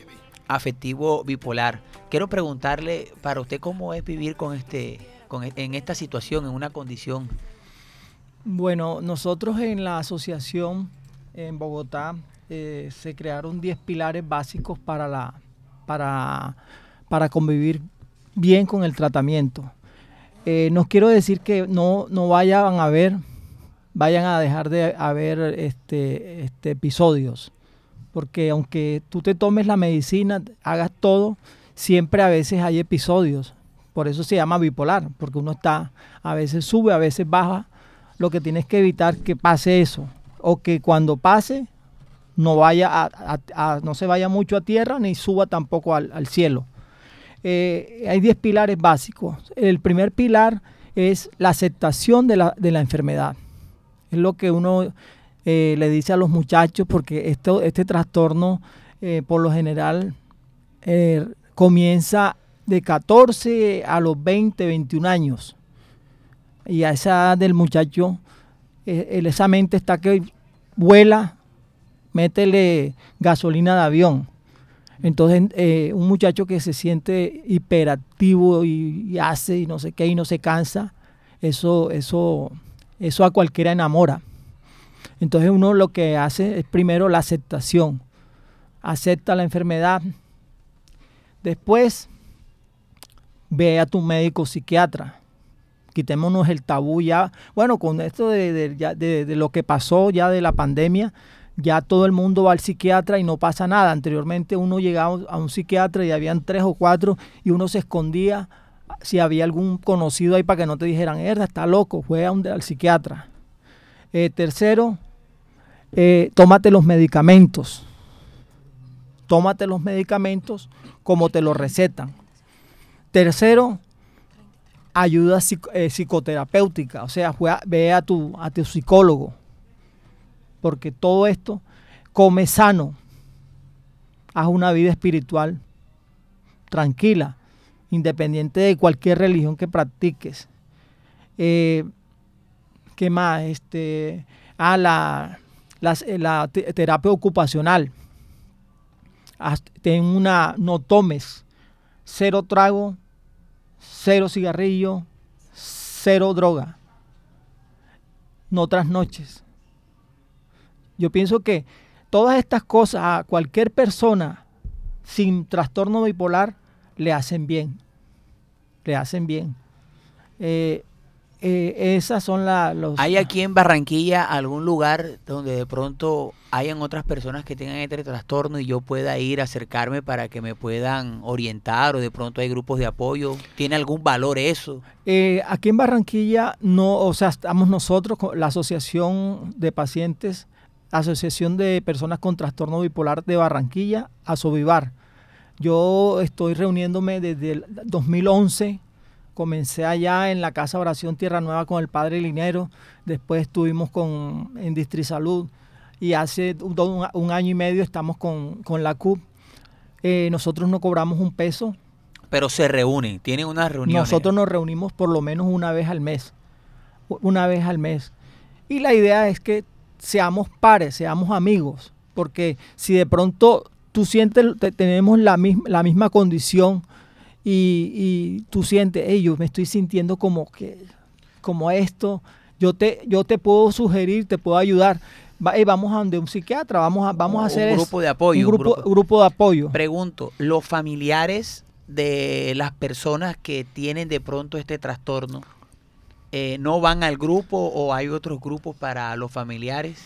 afectivo bipolar. Quiero preguntarle para usted cómo es vivir con este, con, e- en esta situación, en una condición. Bueno, nosotros en la asociación en Bogotá eh, se crearon 10 pilares básicos para, la, para, para convivir bien con el tratamiento. Eh, no quiero decir que no, no vayan a ver, vayan a dejar de haber este, este, episodios, porque aunque tú te tomes la medicina, hagas todo, siempre a veces hay episodios. Por eso se llama bipolar, porque uno está, a veces sube, a veces baja. Lo que tienes que evitar que pase eso, o que cuando pase no vaya a, no se vaya mucho a tierra ni suba tampoco al cielo. Eh, hay 10 pilares básicos. El primer pilar es la aceptación de la, de la enfermedad. Es lo que uno eh, le dice a los muchachos porque esto, este trastorno eh, por lo general comienza de 14 a los 20, 21 años. Y a esa edad del muchacho, esa mente está que vuela, métele gasolina de avión. Entonces, eh, un muchacho que se siente hiperactivo y, hace y no sé qué y no se cansa, eso, eso, eso a cualquiera enamora. Entonces uno lo que hace es primero la aceptación. Acepta la enfermedad. Después ve a tu médico psiquiatra. Quitémonos el tabú ya. Bueno, con esto de- de lo que pasó ya de la pandemia, ya todo el mundo va al psiquiatra y no pasa nada. Anteriormente uno llegaba a un psiquiatra y habían tres o cuatro y uno se escondía si había algún conocido ahí para que no te dijeran, Erda, está loco, fue a un- al psiquiatra. Eh, tercero, eh, tómate los medicamentos. Tómate los medicamentos como te los recetan. Tercero, ayuda eh, psicoterapéutica, o sea, ve a tu, a tu psicólogo, porque todo esto, come sano, haz una vida espiritual tranquila, independiente de cualquier religión que practiques. Eh, ¿Qué más? Este, ah, la, eh, terapia ocupacional. Ten una, no tomes cero trago, cero cigarrillo, cero droga. No trasnoches. Yo pienso que todas estas cosas a cualquier persona sin trastorno bipolar le hacen bien. Le hacen bien. Eh, eh, esas son la- los... ¿Hay aquí en Barranquilla algún lugar donde de pronto hayan otras personas que tengan este trastorno y yo pueda ir a acercarme para que me puedan orientar o de pronto hay grupos de apoyo? ¿Tiene algún valor eso? Eh, aquí en Barranquilla no, o sea, estamos nosotros, la Asociación de Pacientes, Asociación de Personas con Trastorno Bipolar de Barranquilla, Asovivar. Yo estoy reuniéndome desde el 2011, comencé allá en la Casa Oración Tierra Nueva con el Padre Linero, después estuvimos con, en Distrisalud y hace un, año y medio estamos con, con la CUP. Eh, nosotros no cobramos un peso, Pero se reúnen, tienen unas reuniones. nosotros nos reunimos por lo menos una vez al mes. Una vez al mes. Y la idea es que seamos pares, seamos amigos. Porque si de pronto tú sientes, te- tenemos la misma, la misma condición y, y tú sientes, hey, yo me estoy sintiendo como que, como esto, yo te, yo te puedo sugerir, te puedo ayudar. Va- vamos a donde un psiquiatra, vamos a, vamos a Un hacer eso. grupo de apoyo, Un un grupo- grupo de apoyo. Pregunto, ¿los familiares de las personas que tienen de pronto este trastorno eh, no van al grupo o hay otros grupos para los familiares?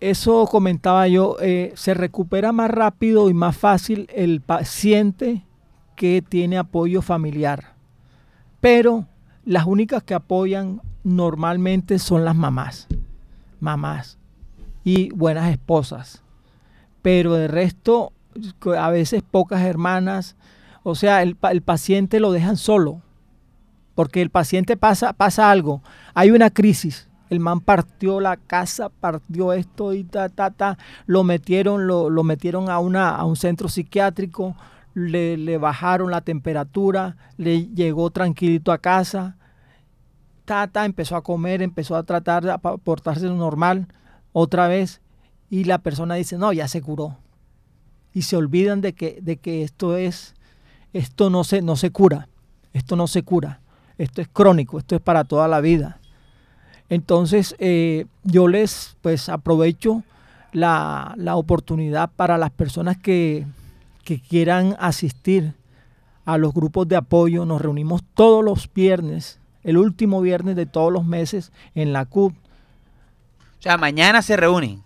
Eso comentaba yo, eh, se recupera más rápido y más fácil el paciente que tiene apoyo familiar. Pero las únicas que apoyan normalmente son las mamás, mamás y buenas esposas. Pero de resto, a veces pocas hermanas, o sea, el, el paciente lo dejan solo, porque el paciente pasa, pasa algo, hay una crisis, el man partió la casa, partió esto y ta, ta, ta, lo metieron, lo, lo metieron a, una, a un centro psiquiátrico, le, le bajaron la temperatura, le llegó tranquilito a casa, ta, ta, empezó a comer, empezó a tratar de portarse normal otra vez. Y la persona dice, no, ya se curó. Y se olvidan de que, de que esto es, esto no se, no se cura, esto no se cura, esto es crónico, esto es para toda la vida. Entonces, eh, yo les pues aprovecho la, la oportunidad para las personas que, que quieran asistir a los grupos de apoyo. Nos reunimos todos los viernes, el último viernes de todos los meses en la CUP. O sea, mañana se reúnen.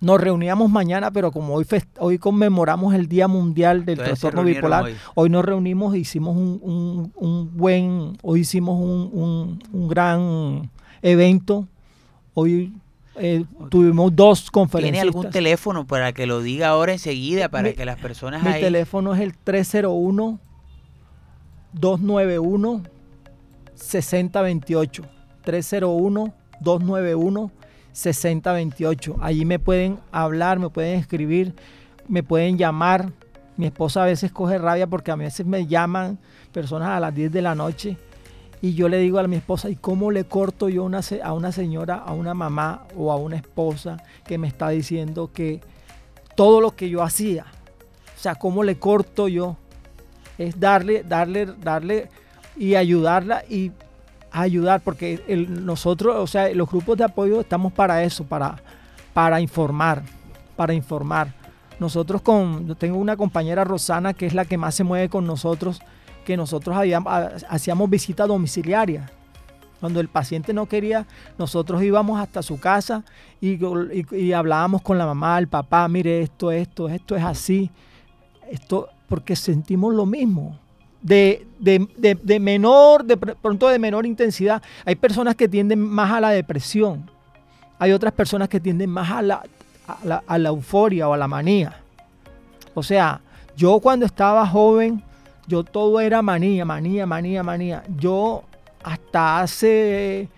Nos reuníamos mañana, pero como hoy, hoy conmemoramos el Día Mundial del Entonces Trastorno Bipolar, hoy. hoy. nos reunimos, hicimos un, un- un buen, hoy hicimos un, un- un gran evento. Hoy eh, tuvimos dos ¿Tiene conferencias. algún teléfono para que lo diga ahora enseguida para Mi- que las personas Mi ahí... teléfono es el 301 291 6028. 301 291 6028. Allí me pueden hablar, me pueden escribir, me pueden llamar. Mi esposa a veces coge rabia porque a veces me llaman personas a las 10 de la noche y yo le digo a mi esposa, ¿y cómo le corto yo a una señora, a una mamá o a una esposa que me está diciendo que todo lo que yo hacía, o sea, cómo le corto yo, es darle, darle, darle y ayudarla y ayudar, porque nosotros, o sea, los grupos de apoyo estamos para eso, para, para informar, para informar. Nosotros con, tengo una compañera Rosana que es la que más se mueve con nosotros, que nosotros habíamos- ha- hacíamos visita domiciliaria. Cuando el paciente no quería, nosotros íbamos hasta su casa y, y- y hablábamos con la mamá, el papá, mire esto, esto, esto es así. Esto, porque sentimos lo mismo. De, de- de- de menor, de pr- pronto de menor intensidad. Hay personas que tienden más a la depresión. Hay otras personas que tienden más a la, a la, a la euforia o a la manía. O sea, yo cuando estaba joven, yo todo era manía, manía, manía, manía. Yo hasta hace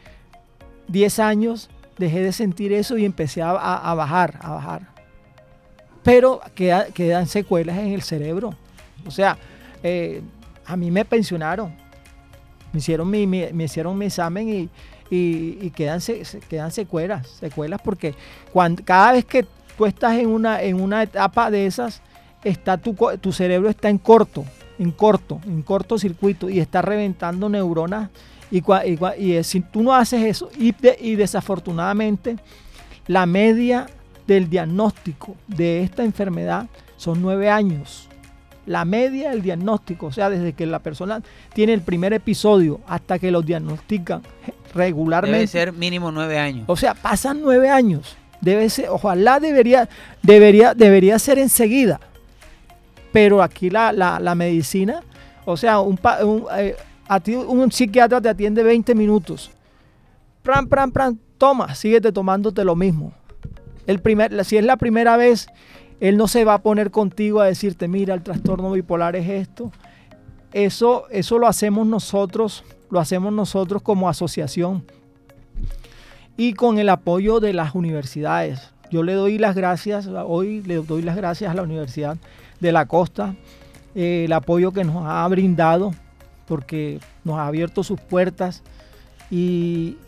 10 años dejé de sentir eso y empecé a, a- a bajar, a bajar. Pero queda- quedan secuelas en el cerebro. O sea, eh, a mí me pensionaron. Me hicieron mi, me hicieron examen y, y- quedan, quedan secuelas, secuelas porque cuando, cada vez que tú estás en una, en una etapa de esas, está tu, tu cerebro está en corto, en corto, en cortocircuito y está reventando neuronas. Y, y y si tú no haces eso, y desafortunadamente la media del diagnóstico de esta enfermedad son nueve años. La media del diagnóstico, o sea, desde que la persona tiene el primer episodio hasta que lo diagnostican regularmente. Debe ser mínimo nueve años. O sea, pasan nueve años. Debe ser, ojalá debería, debería, debería ser enseguida. Pero aquí la, la- la medicina, o sea, un, eh, a ti un psiquiatra te atiende 20 minutos. Pran, pran, pran, toma, síguete tomándote lo mismo. El primer, si es la primera vez, él no se va a poner contigo a decirte, mira, el trastorno bipolar es esto. Eso, eso lo hacemos nosotros, lo hacemos nosotros como asociación y con el apoyo de las universidades. Yo le doy las gracias, hoy le doy las gracias a la Universidad de la Costa, eh, el apoyo que nos ha brindado, porque nos ha abierto sus puertas y,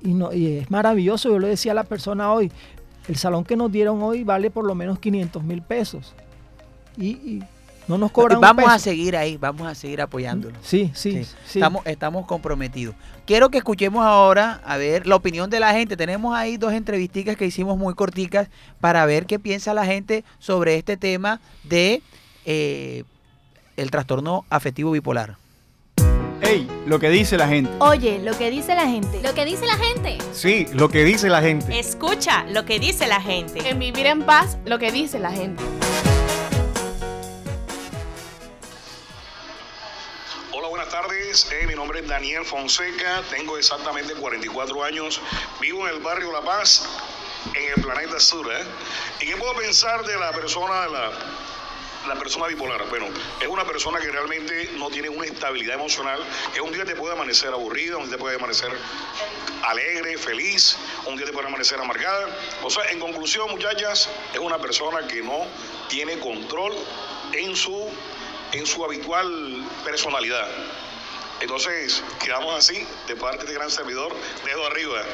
y es maravilloso. Yo le decía a la persona hoy, el salón que nos dieron hoy vale por lo menos 500 mil pesos. Y, y no nos cobran un Vamos a seguir ahí, vamos a seguir apoyándolo. Sí, sí, Sí, sí. Estamos, estamos comprometidos. Quiero que escuchemos ahora, a ver, la opinión de la gente. Tenemos ahí dos entrevisticas que hicimos muy corticas para ver qué piensa la gente sobre este tema de eh, el trastorno afectivo bipolar. Ey, lo que dice la gente. Oye, lo que dice la gente. Lo que dice la gente. Sí, lo que dice la gente. Escucha lo que dice la gente. En vivir en paz, lo que dice la gente. Hola, buenas tardes. Eh, mi nombre es Daniel Fonseca. Tengo exactamente 44 años. Vivo en el barrio La Paz, en el planeta Sur. ¿eh? ¿Y qué puedo pensar de la persona, de la, la persona bipolar? Bueno, es una persona que realmente no tiene una estabilidad emocional. Que un día te puede amanecer aburrida, un día te puede amanecer alegre, feliz, un día te puede amanecer amargada. O sea, en conclusión, muchachas, es una persona que no tiene control en su en su habitual personalidad. Entonces, quedamos así, de parte de gran servidor, dedo arriba.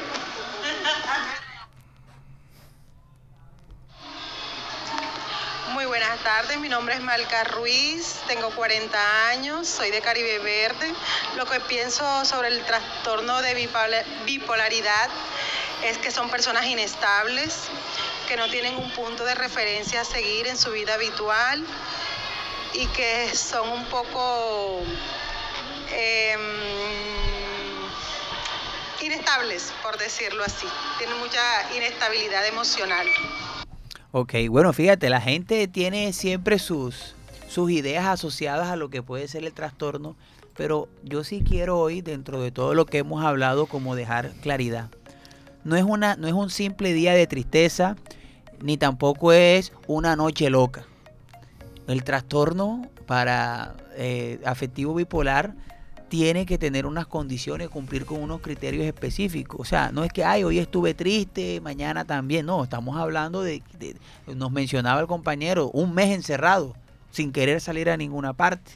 Muy buenas tardes, mi nombre es Malca Ruiz, tengo 40 años, soy de Caribe Verde. Lo que pienso sobre el trastorno de bipola- bipolaridad es que son personas inestables que no tienen un punto de referencia a seguir en su vida habitual y que son un poco em, inestables, por decirlo así. Tienen mucha inestabilidad emocional. Ok, bueno, fíjate, la gente tiene siempre sus, sus ideas asociadas a lo que puede ser el trastorno, pero yo sí quiero hoy, dentro de todo lo que hemos hablado, como dejar claridad. No es, una, no es un simple día de tristeza, ni tampoco es una noche loca. El trastorno para eh, afectivo bipolar tiene que tener unas condiciones, cumplir con unos criterios específicos. O sea, no es que, ay, hoy estuve triste, mañana también. No, estamos hablando de, nos mencionaba el compañero, un mes encerrado, sin querer salir a ninguna parte.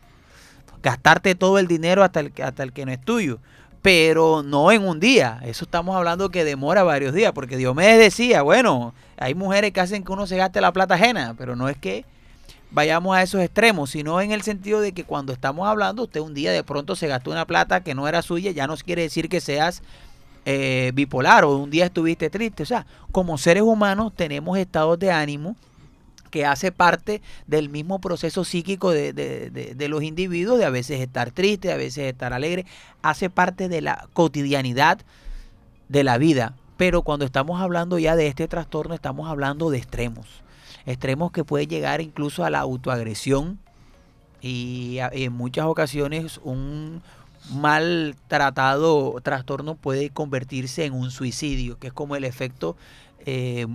Gastarte todo el dinero hasta el, hasta el que no es tuyo. Pero no en un día. Eso estamos hablando que demora varios días. Porque Diomedes decía, bueno, hay mujeres que hacen que uno se gaste la plata ajena. Pero no es que vayamos a esos extremos, sino en el sentido de que cuando estamos hablando, usted un día de pronto se gastó una plata que no era suya, ya no quiere decir que seas eh, bipolar o un día estuviste triste. O sea, como seres humanos tenemos estados de ánimo que hace parte del mismo proceso psíquico de, de, de, de, los individuos, de a veces estar triste, a veces estar alegre, hace parte de la cotidianidad de la vida. Pero cuando estamos hablando ya de este trastorno, estamos hablando de extremos extremos que puede llegar incluso a la autoagresión y en muchas ocasiones un mal tratado trastorno puede convertirse en un suicidio, que es como el efecto eh,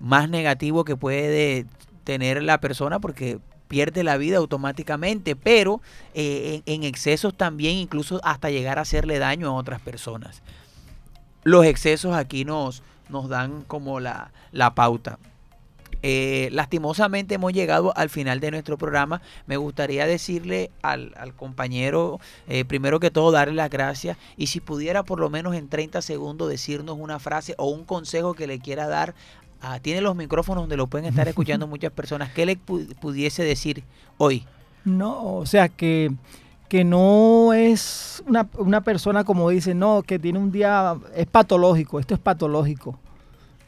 más negativo que puede tener la persona porque pierde la vida automáticamente, pero eh, en, en, excesos también incluso hasta llegar a hacerle daño a otras personas. Los excesos aquí nos, nos dan como la, la pauta. Eh, lastimosamente hemos llegado al final de nuestro programa. Me gustaría decirle al, al compañero, eh, primero que todo, darle las gracias y si pudiera por lo menos en 30 segundos decirnos una frase o un consejo que le quiera dar. Ah, tiene los micrófonos donde lo pueden estar escuchando muchas personas. ¿Qué le pu pudiese decir hoy? No, o sea que que no es una, una persona como dice, no, que tiene un día, es patológico, esto es patológico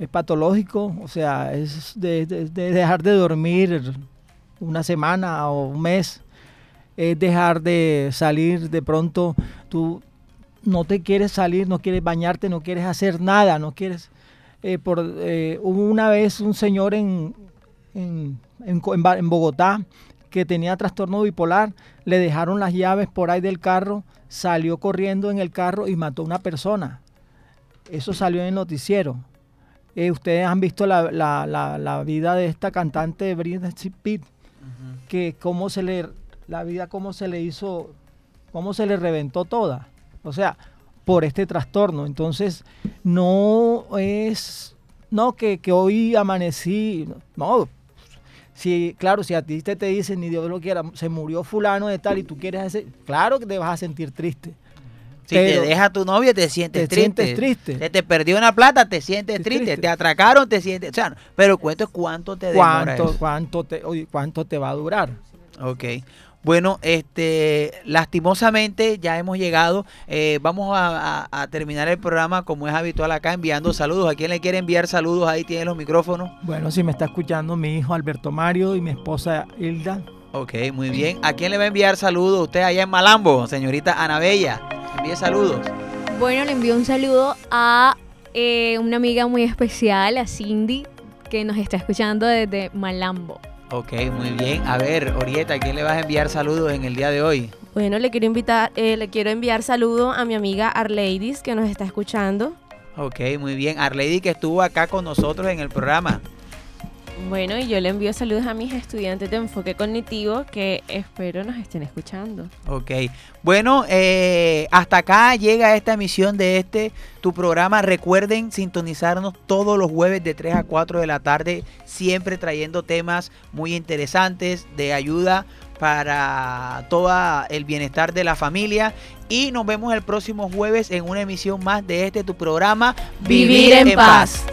es patológico, o sea, es de, de, de, dejar de dormir una semana o un mes, es dejar de salir de pronto, tú no te quieres salir, no quieres bañarte, no quieres hacer nada, no quieres... Eh, por, eh, hubo una vez un señor en, en, en, en Bogotá que tenía trastorno bipolar, le dejaron las llaves por ahí del carro, salió corriendo en el carro y mató a una persona. Eso salió en el noticiero. Eh, ustedes han visto la, la, la, la, vida de esta cantante Britney Spears, uh -huh. que cómo se le, la vida cómo se le hizo, cómo se le reventó toda. O sea, por este trastorno. Entonces, no es, no, que, que hoy amanecí, no, si, claro, si a ti te, te dicen, ni Dios lo quiera, se murió fulano de tal y tú quieres hacer, claro que te vas a sentir triste. Si pero te deja tu novia, te sientes te triste. Sientes triste. Se te perdió una plata, te sientes triste. triste. Te atracaron, te sientes. O sea, pero cuento cuánto te demora ¿Cuánto, cuánto, te, oye, ¿Cuánto te va a durar? Ok. Bueno, este, lastimosamente ya hemos llegado. Eh, vamos a, a, a, terminar el programa como es habitual acá, enviando saludos. ¿A quién le quiere enviar saludos? Ahí tiene los micrófonos. Bueno, si me está escuchando mi hijo Alberto Mario y mi esposa Hilda. Ok, muy bien. ¿A quién le va a enviar saludos? Usted allá en Malambo, señorita Ana Bella. Envíe saludos. Bueno, le envío un saludo a eh, una amiga muy especial, a Cindy, que nos está escuchando desde Malambo. Ok, muy bien. A ver, Orieta, ¿a quién le vas a enviar saludos en el día de hoy? Bueno, le quiero invitar, eh, le quiero enviar saludos a mi amiga Arleidis, que nos está escuchando. Ok, muy bien. Arleidis, que estuvo acá con nosotros en el programa. Bueno, y yo le envío saludos a mis estudiantes de enfoque cognitivo que espero nos estén escuchando. Ok. Bueno, eh, hasta acá llega esta emisión de este, tu programa. Recuerden sintonizarnos todos los jueves de 3 a 4 de la tarde, siempre trayendo temas muy interesantes de ayuda para todo el bienestar de la familia. Y nos vemos el próximo jueves en una emisión más de este, tu programa Vivir, en, paz.